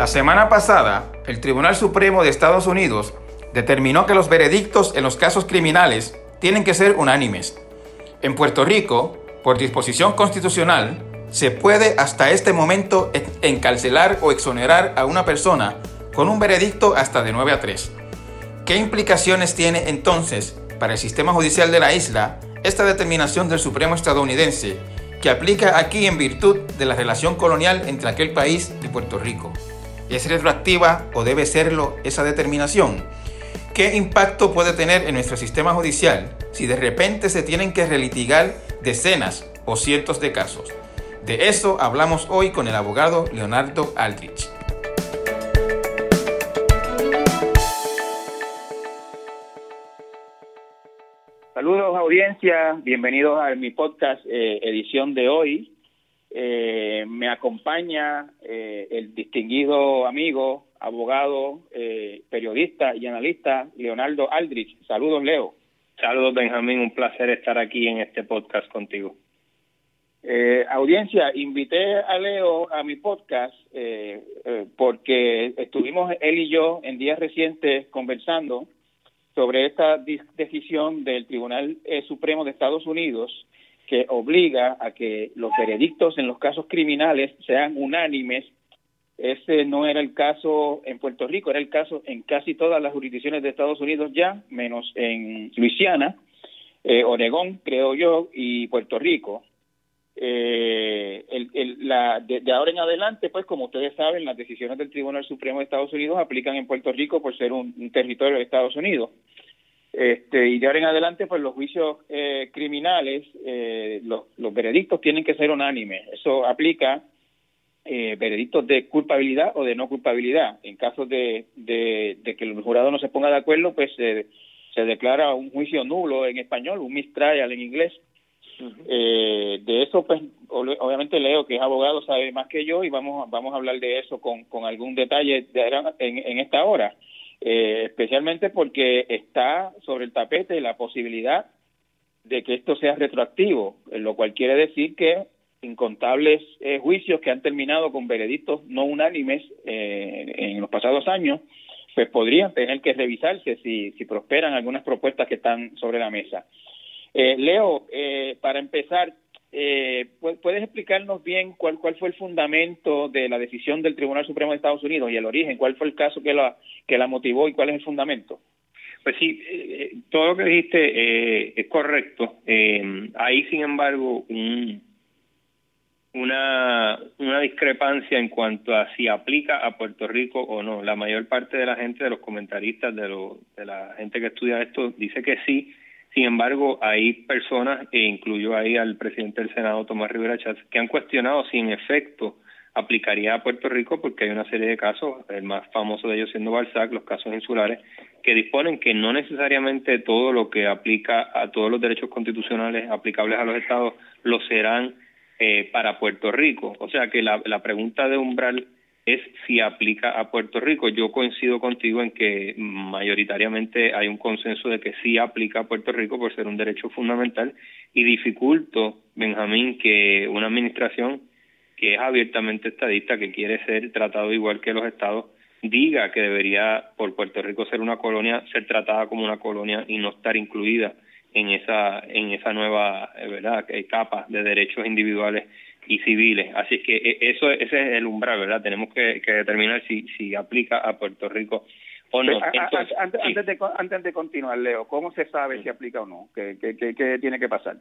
La semana pasada, el Tribunal Supremo de Estados Unidos determinó que los veredictos en los casos criminales tienen que ser unánimes. En Puerto Rico, por disposición constitucional, se puede hasta este momento encarcelar o exonerar a una persona con un veredicto hasta de 9 a 3. ¿Qué implicaciones tiene entonces para el sistema judicial de la isla esta determinación del Supremo estadounidense que aplica aquí en virtud de la relación colonial entre aquel país y Puerto Rico? ¿Es retroactiva o debe serlo esa determinación? ¿Qué impacto puede tener en nuestro sistema judicial si de repente se tienen que relitigar decenas o cientos de casos? De eso hablamos hoy con el abogado Leonardo Aldrich. Saludos audiencia, bienvenidos a mi podcast eh, edición de hoy. Eh, me acompaña eh, el distinguido amigo, abogado, periodista y analista Leonardo Aldrich. Saludos Leo. Saludos Benjamín, un placer estar aquí en este podcast contigo. Eh, audiencia, invité a Leo a mi podcast eh, eh, porque estuvimos él y yo en días recientes conversando sobre esta decisión del Tribunal eh, Supremo de Estados Unidos que obliga a que los veredictos en los casos criminales sean unánimes. Ese no era el caso en Puerto Rico, era el caso en casi todas las jurisdicciones de Estados Unidos ya, menos en Luisiana, Oregón, creo yo, y Puerto Rico eh, el, la, de, ahora en adelante, pues como ustedes saben, las decisiones del Tribunal Supremo de Estados Unidos aplican en Puerto Rico por ser un, territorio de Estados Unidos. Este, y de ahora en adelante, pues los juicios eh, criminales, eh, los, los veredictos tienen que ser unánimes. Eso aplica eh, veredictos de culpabilidad o de no culpabilidad. En caso de, de, de que el jurado no se ponga de acuerdo, pues se declara un juicio nulo en español, un mistrial en inglés eh, de eso, pues, obviamente Leo, que es abogado, sabe más que yo y vamos, vamos a hablar de eso con, con algún detalle en, en esta hora, eh, especialmente porque está sobre el tapete la posibilidad de que esto sea retroactivo, lo cual quiere decir que incontables eh, juicios que han terminado con veredictos no unánimes eh, en los pasados años, pues podrían tener que revisarse si, si prosperan algunas propuestas que están sobre la mesa. Eh, Leo, eh, para empezar, eh, ¿puedes explicarnos bien cuál, cuál fue el fundamento de la decisión del Tribunal Supremo de Estados Unidos y el origen? ¿Cuál fue el caso que la, que la motivó y cuál es el fundamento? Pues sí, eh, todo lo que dijiste es correcto. hay, sin embargo, un, una, una discrepancia en cuanto a si aplica a Puerto Rico o no. La mayor parte de la gente, de los comentaristas, de, lo, de la gente que estudia esto, dice que sí, sin embargo, hay personas, e incluyo ahí al presidente del Senado, Tomás Rivera Chávez, que han cuestionado si en efecto aplicaría a Puerto Rico porque hay una serie de casos, el más famoso de ellos siendo Balzac, los casos insulares, que disponen que no necesariamente todo lo que aplica a todos los derechos constitucionales aplicables a los estados lo serán eh, para Puerto Rico. O sea que la, la pregunta de umbral es si aplica a Puerto Rico. Yo coincido contigo en que mayoritariamente hay un consenso de que sí aplica a Puerto Rico por ser un derecho fundamental y dificulto, Benjamín, que una administración que es abiertamente estadista, que quiere ser tratado igual que los estados, diga que debería por Puerto Rico ser una colonia, ser tratada como una colonia y no estar incluida en esa en esa nueva eh, verdad capa de derechos individuales y civiles. Así que e, eso ese es el umbral, ¿verdad? Tenemos que, determinar si, si aplica a Puerto Rico o no. antes, de, antes de continuar, Leo, ¿cómo se sabe si aplica o no? ¿Qué, qué, qué, tiene que pasar?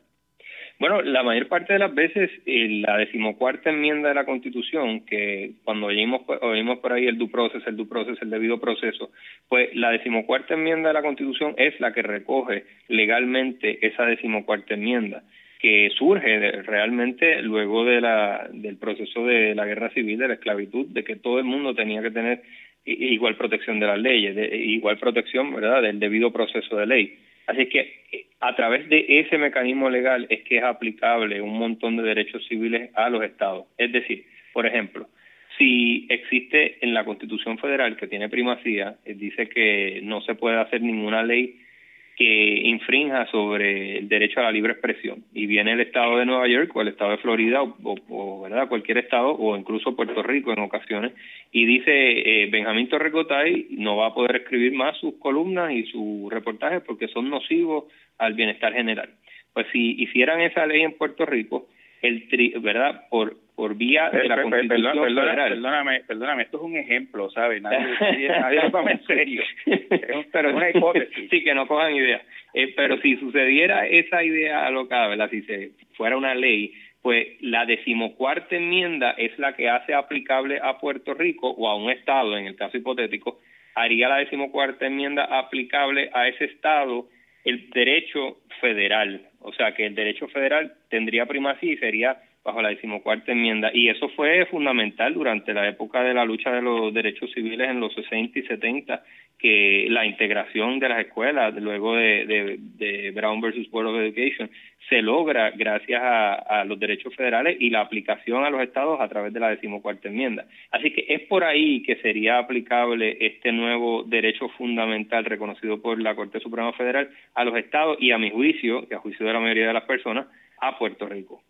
Bueno, la mayor parte de las veces la decimocuarta enmienda de la Constitución, que cuando oímos, oímos por ahí el due process, el due process, el debido proceso, pues la decimocuarta enmienda de la Constitución es la que recoge legalmente esa decimocuarta enmienda que surge realmente luego de la, del proceso de la guerra civil, de la esclavitud, de que todo el mundo tenía que tener igual protección de las leyes, de, igual protección, ¿verdad?, del debido proceso de ley. Así que eh, a través de ese mecanismo legal es que es aplicable un montón de derechos civiles a los estados. Es decir, por ejemplo, si existe en la Constitución Federal que tiene primacía, eh, dice que no se puede hacer ninguna ley que infrinja sobre el derecho a la libre expresión. Y viene el estado de Nueva York o el estado de Florida o, ¿verdad? cualquier estado o incluso Puerto Rico en ocasiones y dice eh, Benjamín Torrecotay no va a poder escribir más sus columnas y sus reportajes porque son nocivos al bienestar general. Pues si hicieran esa ley en Puerto Rico, el tri, ¿verdad? Por por vía de la Constitución Federal. Perdóname, perdóname, esto es un ejemplo, ¿sabes? Nadie, nadie lo toma en serio. pero es una hipótesis. Sí, que no cojan idea. Eh, pero si sucediera esa idea alocada, ¿verdad? Si se fuera una ley, pues la decimocuarta enmienda es la que hace aplicable a Puerto Rico o a un estado, en el caso hipotético, haría la decimocuarta enmienda aplicable a ese estado el derecho federal. O sea, que el derecho federal tendría primacía y sería bajo la decimocuarta enmienda. Y eso fue fundamental durante la época de la lucha de los derechos civiles en los 60 y 70, que la integración de las escuelas, luego de, de, Brown versus Board of Education, se logra gracias a, los derechos federales y la aplicación a los estados a través de la decimocuarta enmienda. Así que es por ahí que sería aplicable este nuevo derecho fundamental reconocido por la Corte Suprema Federal a los estados y a mi juicio, y a juicio de la mayoría de las personas, a Puerto Rico.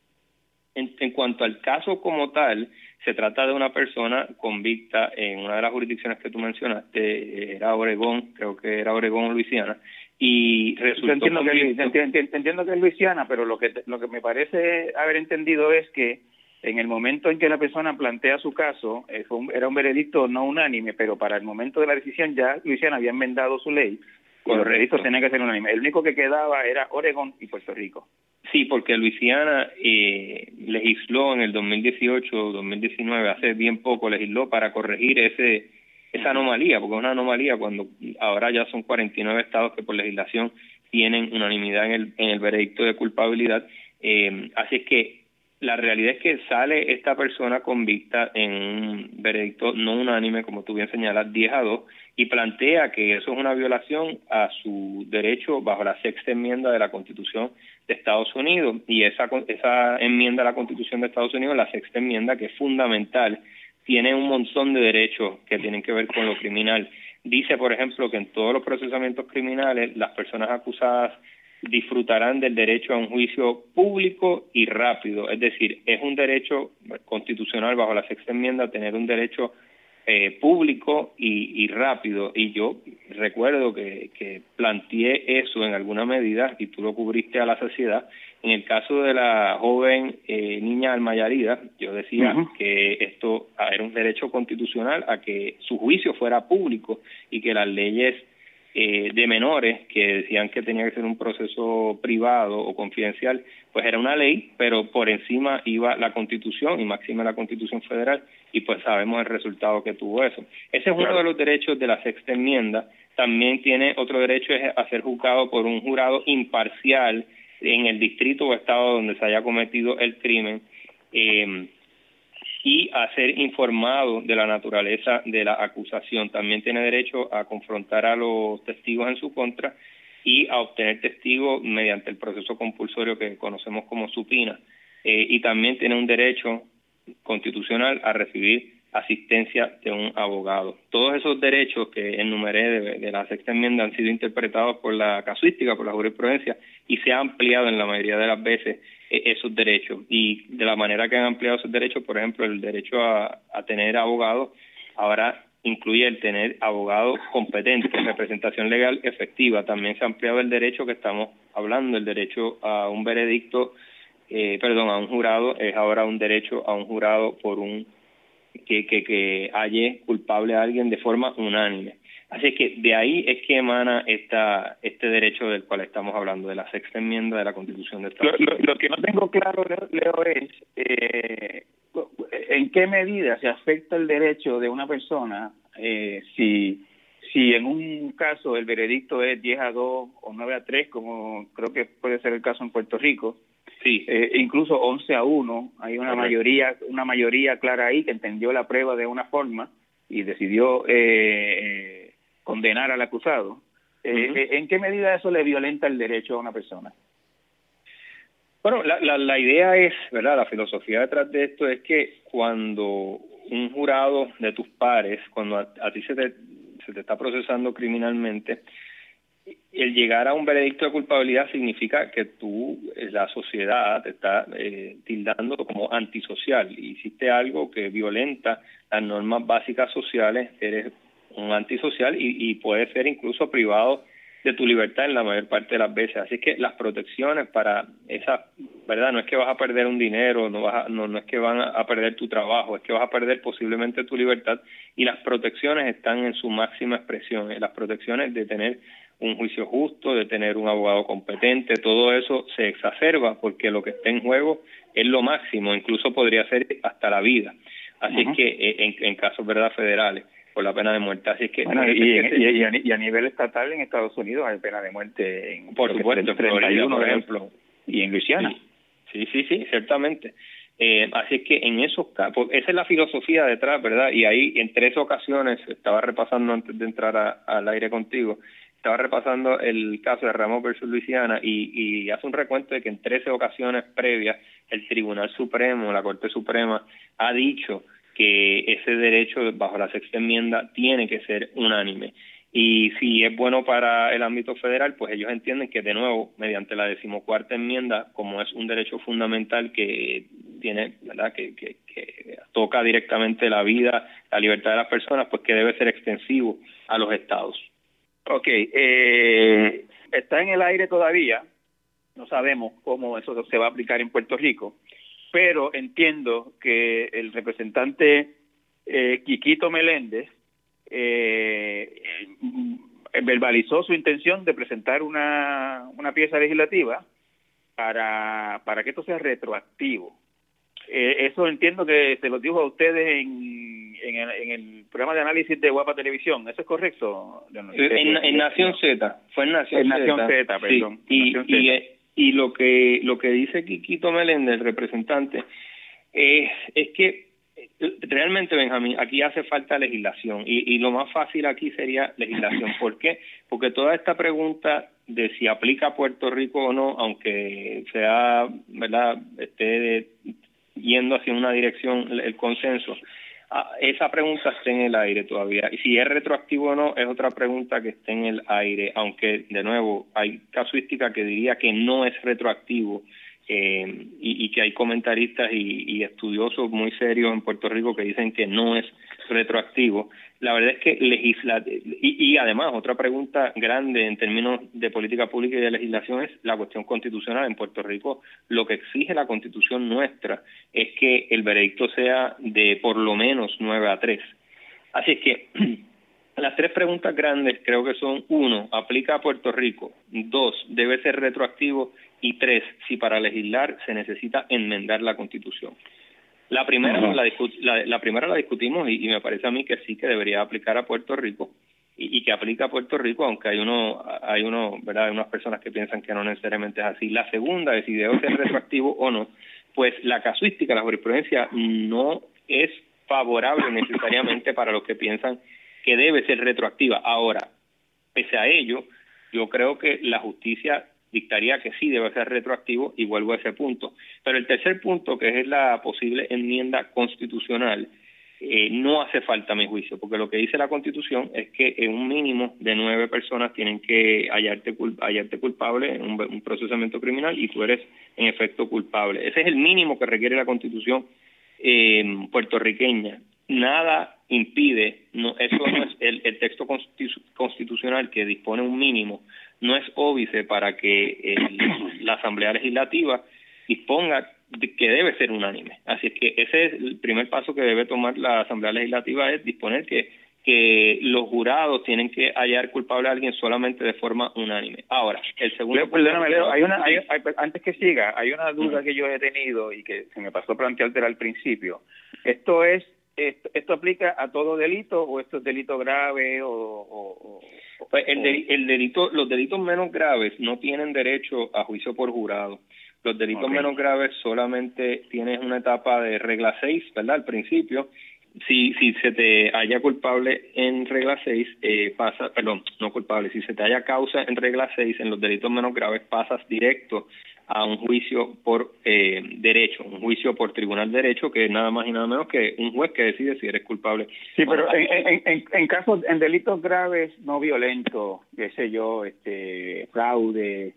En, cuanto al caso como tal, se trata de una persona convicta en una de las jurisdicciones que tú mencionaste, era Oregón, creo que era Oregón Luisiana, y resultó entiendo que, entiendo que es Luisiana, pero lo que lo que me parece haber entendido es que en el momento en que la persona plantea su caso, eh, era un veredicto no unánime, pero para el momento de la decisión ya Luisiana había enmendado su ley y los veredictos tenían que ser unánimes. El único que quedaba era Oregón y Puerto Rico. Sí, porque Luisiana eh, legisló en el 2018 2019, hace bien poco legisló para corregir ese esa anomalía, porque es una anomalía cuando ahora ya son 49 estados que por legislación tienen unanimidad en el, en el veredicto de culpabilidad. Eh, así es que la realidad es que sale esta persona convicta en un veredicto no unánime, como tú bien señalas, 10 a 2, y plantea que eso es una violación a su derecho bajo la sexta enmienda de la Constitución de Estados Unidos. Y esa, esa enmienda a la Constitución de Estados Unidos, la sexta enmienda, que es fundamental, tiene un montón de derechos que tienen que ver con lo criminal. Dice, por ejemplo, que en todos los procesamientos criminales las personas acusadas disfrutarán del derecho a un juicio público y rápido. Es decir, es un derecho constitucional bajo la sexta enmienda tener un derecho eh, público y, y, rápido. Y yo recuerdo que, que planteé eso en alguna medida y tú lo cubriste a la sociedad. En el caso de la joven eh, niña Almayarida, yo decía que esto era un derecho constitucional a que su juicio fuera público y que las leyes eh, de menores que decían que tenía que ser un proceso privado o confidencial, pues era una ley, pero por encima iba la constitución y máxima la constitución federal y pues sabemos el resultado que tuvo eso. Ese es uno de los derechos de la sexta enmienda. También tiene otro derecho es a ser juzgado por un jurado imparcial en el distrito o estado donde se haya cometido el crimen. Eh, y a ser informado de la naturaleza de la acusación. También tiene derecho a confrontar a los testigos en su contra y a obtener testigos mediante el proceso compulsorio que conocemos como supina. Eh, y también tiene un derecho constitucional a recibir asistencia de un abogado. Todos esos derechos que enumeré de, la sexta enmienda han sido interpretados por la casuística, por la jurisprudencia, y se ha ampliado en la mayoría de las veces esos derechos. Y de la manera que han ampliado esos derechos, por ejemplo, el derecho a, a tener abogado, ahora incluye el tener abogado competente, representación legal efectiva. También se ha ampliado el derecho que estamos hablando, el derecho a un veredicto, eh, perdón, a un jurado, es ahora un derecho a un jurado por un que, que, que halle culpable a alguien de forma unánime. Así que de ahí es que emana esta, este derecho del cual estamos hablando, de la sexta enmienda de la Constitución de Estados Unidos. Lo, que no tengo claro, Leo, es eh, en qué medida se afecta el derecho de una persona eh, si, si en un caso el veredicto es 10 a 2 o 9 a 3, como creo que puede ser el caso en Puerto Rico, Sí. Eh, incluso 11 a 1, hay una mayoría una mayoría clara ahí que entendió la prueba de una forma y decidió eh, condenar al acusado. Eh, eh, ¿En qué medida eso le violenta el derecho a una persona? Bueno, la, la, la idea es, ¿verdad? La filosofía detrás de esto es que cuando un jurado de tus pares, cuando a, ti se te, se te está procesando criminalmente, el llegar a un veredicto de culpabilidad significa que tú, eh, la sociedad, te está eh, tildando como antisocial. Hiciste algo que violenta las normas básicas sociales, eres un antisocial y, y puede ser incluso privado de tu libertad en la mayor parte de las veces. Así que las protecciones para esa, ¿verdad? No es que vas a perder un dinero, no, vas no, no es que van a perder tu trabajo, es que vas a perder posiblemente tu libertad y las protecciones están en su máxima expresión, las protecciones de tener un juicio justo, de tener un abogado competente, todo eso se exacerba porque lo que está en juego es lo máximo, incluso podría ser hasta la vida. Así que eh, en, en casos verdad federales por la pena de muerte. Así que y, a, nivel estatal en Estados Unidos hay pena de muerte en por supuesto, en Florida, por ejemplo, y en Luisiana. Sí, sí, sí, ciertamente. Eh, así que en esos casos, esa es la filosofía detrás, ¿verdad? Y ahí en tres ocasiones, estaba repasando antes de entrar al aire contigo, estaba repasando el caso de Ramos versus Luisiana y, y hace un recuento de que en 13 ocasiones previas el Tribunal Supremo, la Corte Suprema, ha dicho que ese derecho bajo la sexta enmienda tiene que ser unánime. Y si es bueno para el ámbito federal, pues ellos entienden que de nuevo, mediante la decimocuarta enmienda, como es un derecho fundamental que tiene, ¿verdad?, que, que, toca directamente la vida, la libertad de las personas, pues que debe ser extensivo a los estados. Ok, eh, está en el aire todavía, no sabemos cómo eso se va a aplicar en Puerto Rico, pero entiendo que el representante eh, Quiquito Meléndez eh, verbalizó su intención de presentar una, una pieza legislativa para, para que esto sea retroactivo. Eh, eso entiendo que se lo dijo a ustedes en, en, el, programa de análisis de Guapa Televisión. ¿Eso es correcto? En, Nación Z. Fue en Nación, Z. perdón. Y, y, y, lo que lo que dice Quiquito Meléndez, el representante, es, es que eh, realmente, Benjamín, aquí hace falta legislación y, y lo más fácil aquí sería legislación. ¿Por qué? Porque toda esta pregunta de si aplica a Puerto Rico o no, aunque sea, ¿verdad?, esté yendo hacia una dirección el consenso. Ah, esa pregunta está en el aire todavía. Y si es retroactivo o no, es otra pregunta que está en el aire, aunque de nuevo hay casuística que diría que no es retroactivo eh, y, y, que hay comentaristas y, y estudiosos muy serios en Puerto Rico que dicen que no es retroactivo. La verdad es que legisla y, y, además otra pregunta grande en términos de política pública y de legislación es la cuestión constitucional en Puerto Rico. Lo que exige la Constitución nuestra es que el veredicto sea de por lo menos nueve a tres. Así es que las tres preguntas grandes creo que son uno, aplica a Puerto Rico, dos, debe ser retroactivo y tres, si para legislar se necesita enmendar la Constitución. La primera, la, la, primera la discutimos y, me parece a mí que sí que debería aplicar a Puerto Rico y, y, que aplica a Puerto Rico, aunque hay uno, hay uno, verdad, hay unas personas que piensan que no necesariamente es así. La segunda es si debe ser retroactivo o no, pues la casuística, la jurisprudencia no es favorable necesariamente para los que piensan que debe ser retroactiva. Ahora, pese a ello, yo creo que la justicia dictaría que sí debe ser retroactivo y vuelvo a ese punto. Pero el tercer punto, que es la posible enmienda constitucional, eh, no hace falta, mi juicio, porque lo que dice la Constitución es que en un mínimo de nueve personas tienen que hallarte, hallarte culpable en un, procesamiento criminal y tú eres en efecto culpable. Ese es el mínimo que requiere la Constitución eh, puertorriqueña. Nada impide, no, eso no es el, el texto constitucional que dispone un mínimo, no es óbice para que la Asamblea Legislativa disponga de que debe ser unánime. Así es que ese es el primer paso que debe tomar la Asamblea Legislativa, es disponer que, que los jurados tienen que hallar culpable a alguien solamente de forma unánime. Ahora, el segundo... perdóname, Leo, hay una, hay, antes que siga, hay una duda que yo he tenido y que se me pasó a plantearte al principio. Esto es esto, aplica a todo delito o esto es delito grave o, pues el, el delito los delitos menos graves no tienen derecho a juicio por jurado. Los delitos menos graves solamente tienes una etapa de regla 6, ¿verdad? Al principio, si si se te haya culpable en regla 6, eh, pasa, perdón, no culpable, si se te haya causa en regla 6 en los delitos menos graves pasas directo a un juicio por eh, derecho, un juicio por tribunal de derecho, que es nada más y nada menos que un juez que decide si eres culpable. Sí, pero en, en, en, casos, en delitos graves, no violentos, qué sé yo, este, fraude,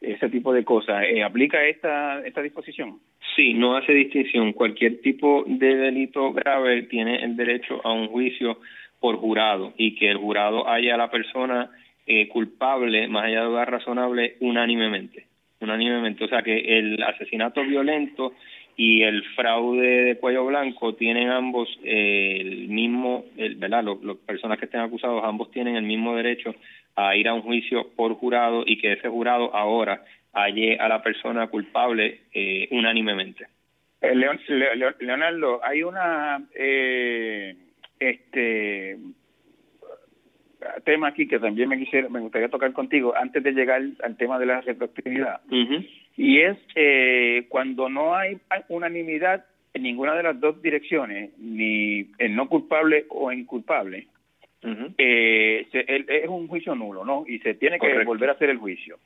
ese tipo de cosas, ¿eh, ¿aplica esta, esta disposición? Sí, no hace distinción. Cualquier tipo de delito grave tiene el derecho a un juicio por jurado y que el jurado haya a la persona eh, culpable, más allá de duda razonable, unánimemente unánimemente. O sea que el asesinato violento y el fraude de cuello blanco tienen ambos eh, el mismo, el, ¿verdad? Las personas que estén acusados, ambos tienen el mismo derecho a ir a un juicio por jurado y que ese jurado ahora halle a la persona culpable eh, unánimemente. Eh, Leonardo, hay una eh, este tema aquí que también me quisiera, me gustaría tocar contigo antes de llegar al tema de la retroactividad. Y es eh, cuando no hay unanimidad en ninguna de las dos direcciones, ni en no culpable o en culpable, eh, es un juicio nulo, ¿no? Y se tiene que volver a hacer el juicio.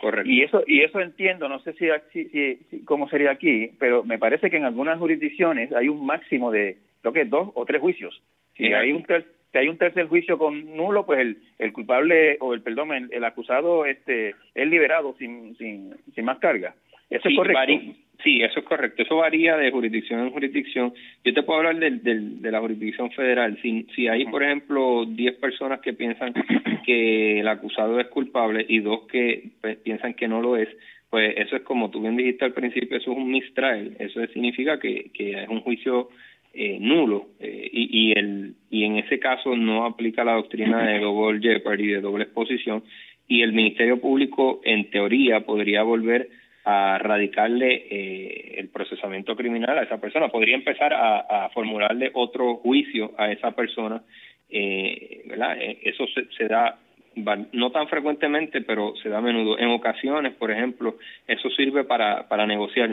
Correcto. Y eso, y eso entiendo, no sé si, si, si, cómo sería aquí, pero me parece que en algunas jurisdicciones hay un máximo de, lo que es dos o tres juicios. Si hay un si hay un tercer juicio con nulo, pues el, el culpable o el perdón, el, acusado este es liberado sin, sin, sin más carga. Eso es correcto. sí, eso es correcto. Eso varía de jurisdicción en jurisdicción. Yo te puedo hablar de, de, la jurisdicción federal. Si, si hay, por ejemplo, 10 personas que piensan que el acusado es culpable y dos que pues, piensan que no lo es, pues eso es como tú bien dijiste al principio, eso es un mistrial. Eso significa que, que es un juicio eh, nulo eh, y, y, el, y en ese caso no aplica la doctrina de double jeopardy, de doble exposición, y el Ministerio Público en teoría podría volver a radicarle eh, el procesamiento criminal a esa persona, podría empezar a, a formularle otro juicio a esa persona, eh, ¿verdad? Eso se, se da no tan frecuentemente, pero se da a menudo. En ocasiones, por ejemplo, eso sirve para, para negociar,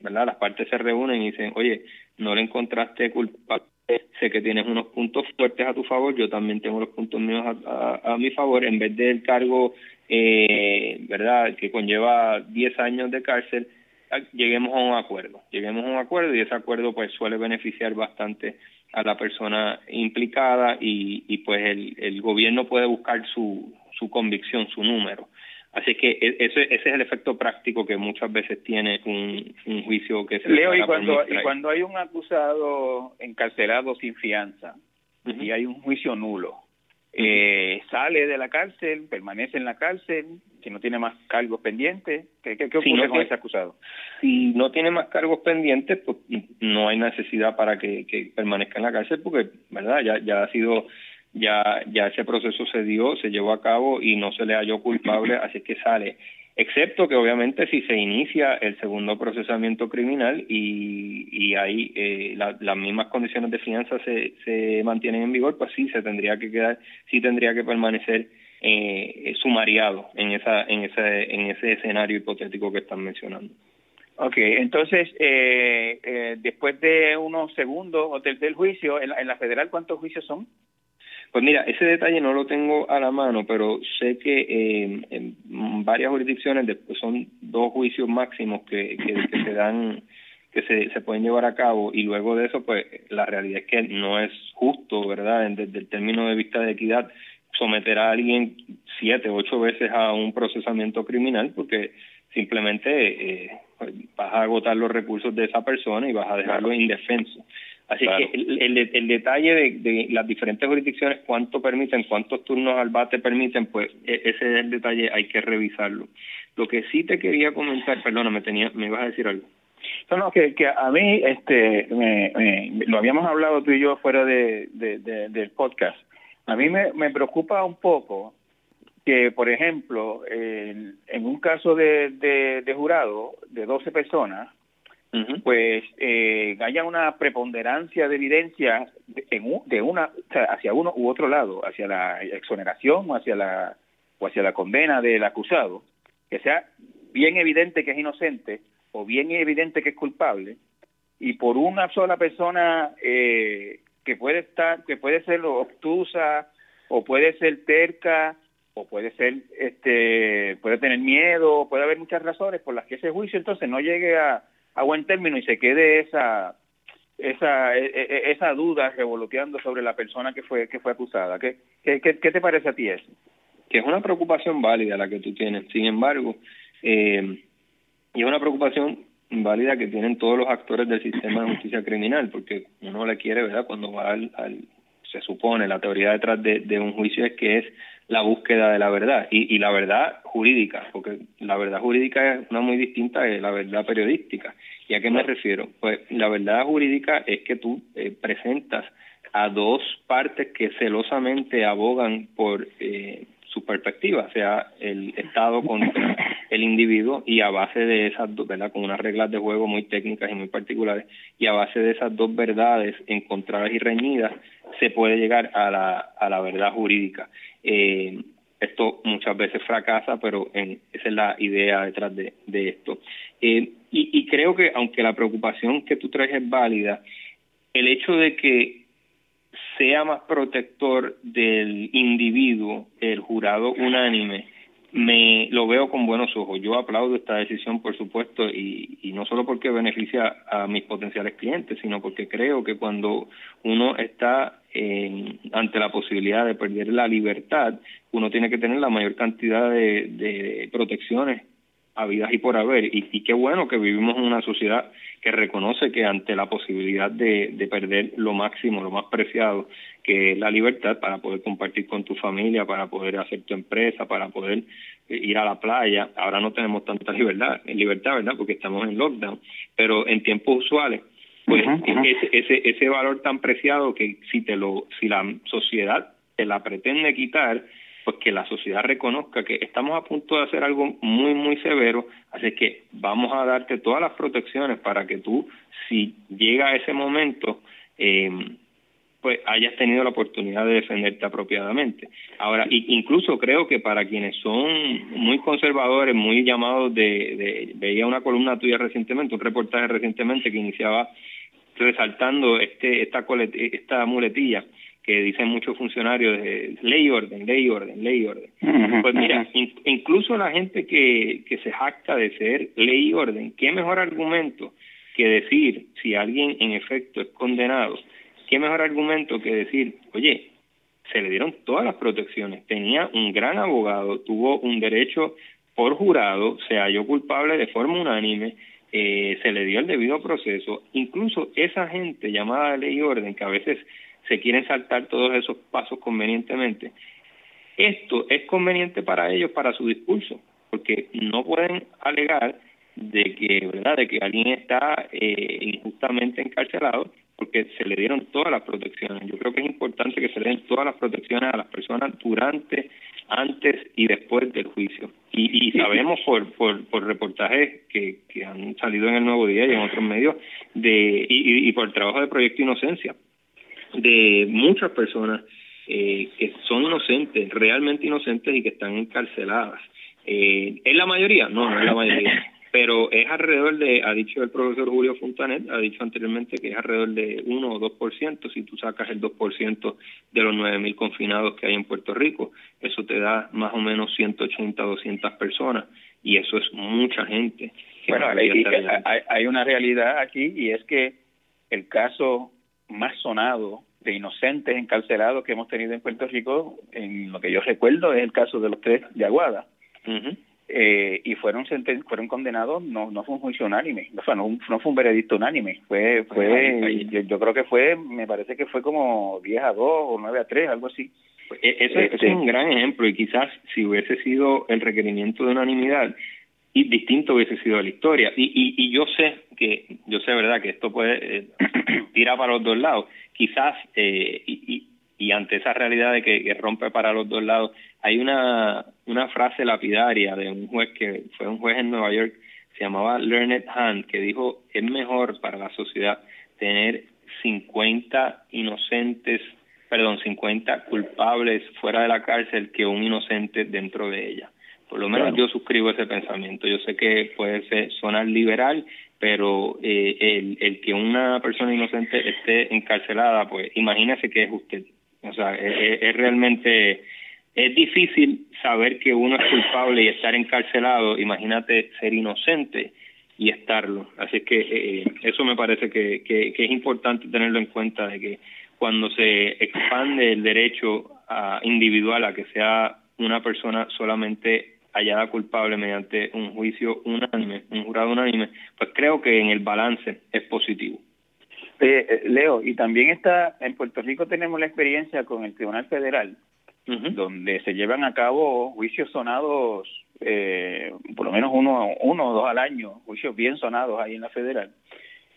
¿verdad? Las partes se reúnen y dicen, oye, no le encontraste culpa, sé que tienes unos puntos fuertes a tu favor, yo también tengo los puntos míos a, a, mi favor, en vez del cargo, eh, ¿verdad?, que conlleva 10 años de cárcel, lleguemos a un acuerdo, lleguemos a un acuerdo y ese acuerdo pues suele beneficiar bastante a la persona implicada y, y pues el, el gobierno puede buscar su, su convicción, su número. Así que e, ese, ese es el efecto práctico que muchas veces tiene un, un juicio que se Leo, y cuando, y cuando hay un acusado encarcelado sin fianza y hay un juicio nulo, eh, sale de la cárcel, permanece en la cárcel, si no tiene más cargos pendientes, ¿qué, qué, ocurre con ese acusado? Si no tiene más cargos pendientes, pues no hay necesidad para que, que permanezca en la cárcel porque, ¿verdad? Ya, ya ha sido, ya, ya ese proceso se dio, se llevó a cabo y no se le halló culpable, así que sale excepto que obviamente si se inicia el segundo procesamiento criminal y, y ahí eh, las mismas condiciones de fianza se, se mantienen en vigor, pues sí se tendría que quedar, sí tendría que permanecer eh, sumariado en esa, en ese, en ese escenario hipotético que están mencionando. Ok, entonces, eh, eh, después de unos segundos o del, del juicio, en en la federal, ¿cuántos juicios son? Pues mira, ese detalle no lo tengo a la mano, pero sé que eh, en varias jurisdicciones después son dos juicios máximos que, que, se dan que se, se pueden llevar a cabo y luego de eso pues la realidad es que no es justo, ¿verdad? Desde el término de vista de equidad someter a alguien siete, ocho veces a un procesamiento criminal porque simplemente eh, vas a agotar los recursos de esa persona y vas a dejarlo indefenso. Así que el, el, detalle de, de, las diferentes jurisdicciones, cuánto permiten, cuántos turnos al bate permiten, pues e, ese es el detalle, hay que revisarlo. Lo que sí te quería comentar, perdona, me, tenía, me ibas a decir algo. No, no, que, que a mí, este, me, me, lo habíamos hablado tú y yo fuera de, de, de del podcast. A mí me, me preocupa un poco que, por ejemplo, en, en un caso de, de, de jurado de 12 personas, pues eh, haya una preponderancia de evidencia de, en, de una hacia uno u otro lado, hacia la exoneración o hacia la o hacia la condena del acusado, que sea bien evidente que es inocente o bien evidente que es culpable y por una sola persona eh, que puede estar que puede ser obtusa o puede ser terca o puede ser, este, puede tener miedo, puede haber muchas razones por las que ese juicio entonces no llegue a, a buen término y se quede esa esa e, e, e, esa duda revoloteando sobre la persona que fue que fue acusada. ¿Qué, qué, qué, te parece a ti eso? Que es una preocupación válida la que tú tienes. Sin embargo, eh, y es una preocupación válida que tienen todos los actores del sistema de justicia criminal, porque uno le quiere, ¿verdad? Cuando va al, al se supone, la teoría detrás de, de, un juicio es que es la búsqueda de la verdad y, y, la verdad jurídica, porque la verdad jurídica es una muy distinta de la verdad periodística. ¿Y a qué me refiero? Pues la verdad jurídica es que tú eh, presentas a dos partes que celosamente abogan por eh, su perspectiva, sea el Estado contra el individuo y a base de esas dos, ¿verdad? Con unas reglas de juego muy técnicas y muy particulares y a base de esas dos verdades encontradas y reñidas se puede llegar a la, a la verdad jurídica. Eh, esto muchas veces fracasa, pero en, esa es la idea detrás de, esto. Eh, y, y creo que aunque la preocupación que tú traes es válida, el hecho de que sea más protector del individuo, el jurado unánime, me lo veo con buenos ojos. Yo aplaudo esta decisión, por supuesto, y, no solo porque beneficia a mis potenciales clientes, sino porque creo que cuando uno está eh, ante la posibilidad de perder la libertad, uno tiene que tener la mayor cantidad de protecciones habidas y por haber. Y, y qué bueno que vivimos en una sociedad que reconoce que ante la posibilidad de, de perder lo máximo, lo más preciado, que es la libertad para poder compartir con tu familia, para poder hacer tu empresa, para poder ir a la playa, ahora no tenemos tanta libertad, libertad, ¿verdad? Porque estamos en lockdown, pero en tiempos usuales, pues ese, ese, ese valor tan preciado que si te lo, si la sociedad te la pretende quitar, pues que la sociedad reconozca que estamos a punto de hacer algo muy, muy severo, así que vamos a darte todas las protecciones para que tú, si llega ese momento, eh, pues hayas tenido la oportunidad de defenderte apropiadamente. Ahora, incluso creo que para quienes son muy conservadores, muy llamados de, de veía una columna tuya recientemente, un reportaje recientemente que iniciaba resaltando este esta esta muletilla que dicen muchos funcionarios de ley orden, ley orden, ley orden. Pues mira, incluso la gente que, que se jacta de ser ley y orden, ¿qué mejor argumento que decir si alguien en efecto es condenado? ¿Qué mejor argumento que decir, oye, se le dieron todas las protecciones, tenía un gran abogado, tuvo un derecho por jurado, se halló culpable de forma unánime, eh, se le dio el debido proceso, incluso esa gente llamada ley y orden, que a veces se quieren saltar todos esos pasos convenientemente. Esto es conveniente para ellos, para su discurso, porque no pueden alegar de que, ¿verdad?, de que alguien está eh, injustamente encarcelado porque se le dieron todas las protecciones. Yo creo que es importante que se le den todas las protecciones a las personas durante, antes y después del juicio. Y, y sabemos por, por, por reportajes que, que han salido en el Nuevo Día y en otros medios de y, y por el trabajo de Proyecto Inocencia, de muchas personas eh, que son inocentes, realmente inocentes y que están encarceladas. Eh, ¿Es la mayoría? No, no es la mayoría. Pero es alrededor de, ha dicho el profesor Julio Fontanet, ha dicho anteriormente que es alrededor de 1 o 2%, si tú sacas el 2% de los 9.000 confinados que hay en Puerto Rico, eso te da más o menos 180, 200 personas, y eso es mucha gente. Bueno, hay, hay una realidad aquí, y es que el caso más sonado de inocentes encarcelados que hemos tenido en Puerto Rico, en lo que yo recuerdo, es el caso de los tres de Aguada. eh, y fueron fueron condenados, no no fue un juicio unánime, o sea, no, no fue un veredicto unánime, fue fue yo, yo, creo que fue, me parece que fue como 10 a 2 o 9 a 3, algo así. Pues, e, eso, este, es un gran ejemplo y quizás si hubiese sido el requerimiento de unanimidad, y distinto hubiese sido la historia. Y, y, y yo sé que, yo sé, ¿verdad?, que esto puede eh, tirar para los dos lados. Quizás, eh, y, y, y, ante esa realidad de que, que, rompe para los dos lados, hay una, una frase lapidaria de un juez que fue un juez en Nueva York, se llamaba Learned Hand, que dijo, es mejor para la sociedad tener 50 inocentes, perdón, 50 culpables fuera de la cárcel que un inocente dentro de ella. Por lo menos yo suscribo ese pensamiento. Yo sé que puede ser, sonar liberal, pero eh, el, el que una persona inocente esté encarcelada, pues imagínese que es usted. O sea, es, es realmente es difícil saber que uno es culpable y estar encarcelado, imagínate ser inocente y estarlo. Así que eh, eso me parece que, que, es importante tenerlo en cuenta de que cuando se expande el derecho a individual a que sea una persona solamente hallada culpable mediante un juicio unánime, un jurado unánime, pues creo que en el balance es positivo. Eh, Leo, y también está, en Puerto Rico tenemos la experiencia con el Tribunal Federal, donde se llevan a cabo juicios sonados, eh, por lo menos uno, uno o dos al año, juicios bien sonados ahí en la Federal.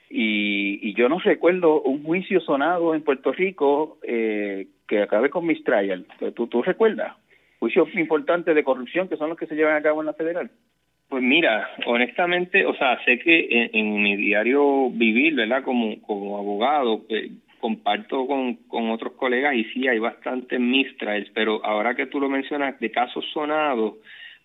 Y, y yo no recuerdo un juicio sonado en Puerto Rico eh, que acabe con mistrial. ¿Tú, ¿Tú recuerdas? Juicios importantes de corrupción que son los que se llevan a cabo en la Federal. Pues mira, honestamente, o sea, sé que en, mi diario vivir, ¿verdad? Como, como abogado, pues, comparto con, con otros colegas y sí hay bastantes mistrials, pero ahora que tú lo mencionas de casos sonados,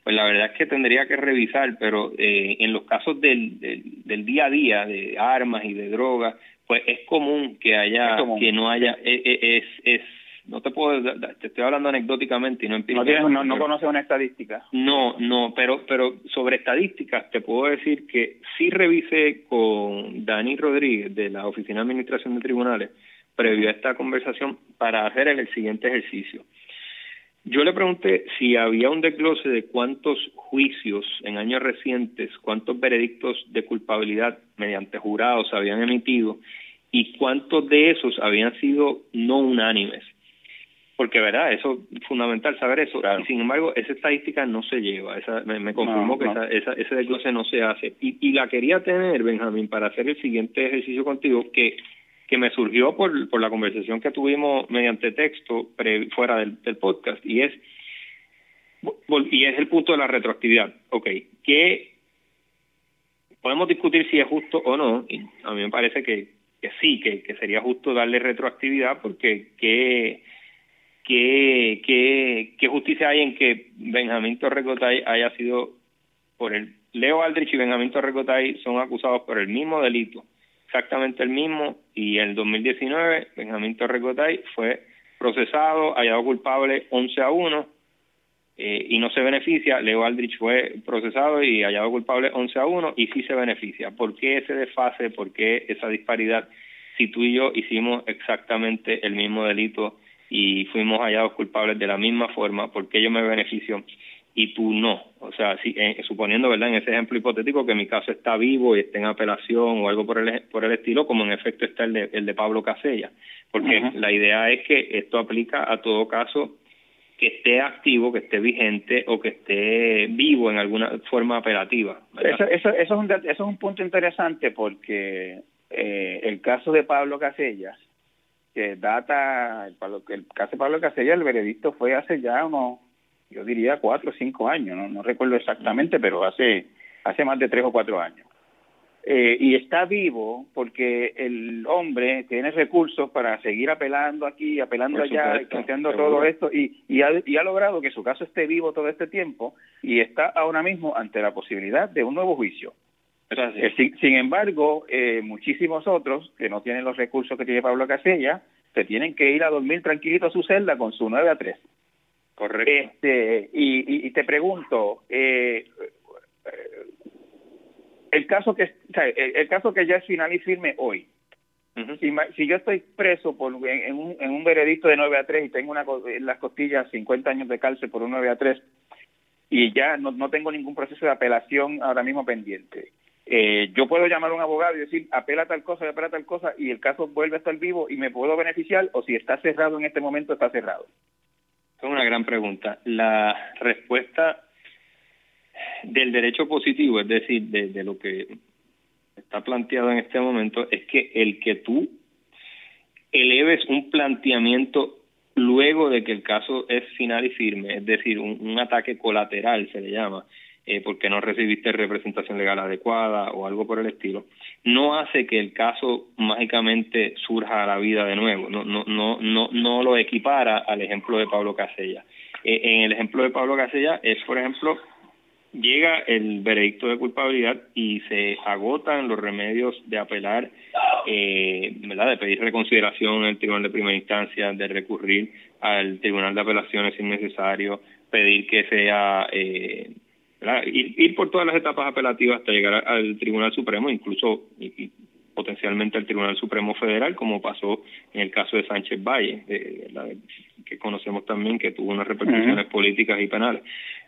pues la verdad es que tendría que revisar, pero eh, en los casos del, del, día a día de armas y de drogas, pues es común que haya, que no haya, eh, eh, es, es no te puedo, te estoy hablando anecdóticamente y no empíricamente. No, no, conoces una estadística. No, no, pero, pero sobre estadísticas te puedo decir que sí revisé con Dani Rodríguez de la Oficina de Administración de Tribunales previo a esta conversación para hacer el siguiente ejercicio. Yo le pregunté si había un desglose de cuántos juicios en años recientes, cuántos veredictos de culpabilidad mediante jurados habían emitido y cuántos de esos habían sido no unánimes porque verdad eso es fundamental saber eso. Sin embargo esa estadística no se lleva. Esa me, me confirmó que Esa, ese desglose no se hace. Y, y la quería tener Benjamín para hacer el siguiente ejercicio contigo que que me surgió por, por la conversación que tuvimos mediante texto fuera del, del podcast. Y es y es el punto de la retroactividad. Ok que podemos discutir si es justo o no y a mí me parece que, que sí que, que sería justo darle retroactividad porque que ¿qué, qué, justicia hay en que Benjamín Torrecotay haya sido por el Leo Aldrich y Benjamín Torrecotay son acusados por el mismo delito, exactamente el mismo, y en el 2019 Benjamín Torrecotay fue procesado, hallado culpable 11 a 1 eh, y no se beneficia. Leo Aldrich fue procesado y hallado culpable 11 a 1 y sí se beneficia. ¿Por qué ese desfase? ¿Por qué esa disparidad? Si tú y yo hicimos exactamente el mismo delito y fuimos hallados culpables de la misma forma, porque yo me beneficio y tú no? O sea, si, eh, suponiendo, ¿verdad? En ese ejemplo hipotético que mi caso está vivo y está en apelación o algo por el, por el estilo, como en efecto está el de, el de Pablo Casella. Porque la idea es que esto aplica a todo caso que esté activo, que esté vigente o que esté vivo en alguna forma apelativa. Eso, eso, eso, es un, eso es un punto interesante porque eh, el caso de Pablo Casella que data, el, el caso de Pablo Casella, el veredicto fue hace ya unos, yo diría cuatro o cinco años, no, no recuerdo exactamente, pero hace, hace más de tres o cuatro años. Eh, y está vivo porque el hombre tiene recursos para seguir apelando aquí, apelando allá, planteando todo esto y, y, ha, y ha logrado que su caso esté vivo todo este tiempo y está ahora mismo ante la posibilidad de un nuevo juicio. Eh, sin, embargo, eh, muchísimos otros que no tienen los recursos que tiene Pablo Casella, se tienen que ir a dormir tranquilito a su celda con su 9 a 3. Correcto. Este, y, te pregunto, eh, el caso que el, caso que ya es final y firme hoy, si, yo estoy preso por en, un, en un veredicto de 9 a 3 y tengo una, en las costillas 50 años de cárcel por un 9 a 3 y ya no, no tengo ningún proceso de apelación ahora mismo pendiente, eh, yo puedo llamar a un abogado y decir, apela tal cosa, apela tal cosa, y el caso vuelve a estar vivo y me puedo beneficiar, o si está cerrado en este momento, está cerrado. Es una gran pregunta. La respuesta del derecho positivo, es decir, de, lo que está planteado en este momento, es que el que tú eleves un planteamiento luego de que el caso es final y firme, es decir, un ataque colateral se le llama, eh, porque no recibiste representación legal adecuada o algo por el estilo, no hace que el caso mágicamente surja a la vida de nuevo, no, no, no, no, no lo equipara al ejemplo de Pablo Casella. Eh, en el ejemplo de Pablo Casella es, por ejemplo, llega el veredicto de culpabilidad y se agotan los remedios de apelar eh, ¿verdad? de pedir reconsideración el Tribunal de Primera Instancia, de recurrir al Tribunal de Apelaciones si necesario, pedir que sea eh, Ir, ir, por todas las etapas apelativas hasta llegar al Tribunal Supremo, incluso y, potencialmente al Tribunal Supremo Federal, como pasó en el caso de Sánchez Valle, que conocemos también que tuvo unas repercusiones políticas y penales.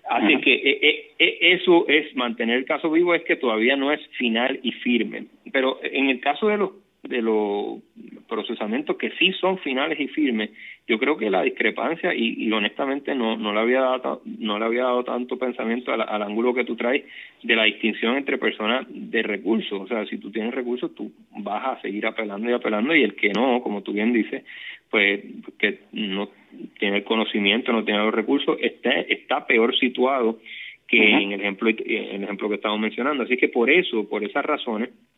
Así que eh, eh, eh, eso es mantener el caso vivo, es que todavía no es final y firme. Pero en el caso de los de los procesamientos que sí son finales y firmes, yo creo que la discrepancia y, honestamente no no le había dado no le había dado tanto pensamiento al, al, ángulo que tú traes de la distinción entre personas de recursos, o sea, si tú tienes recursos tú vas a seguir apelando y apelando y el que no, como tú bien dices, pues que no tiene el conocimiento, no tiene los recursos, está está peor situado que en el ejemplo en el ejemplo que estamos mencionando, así que por eso, por esas razones y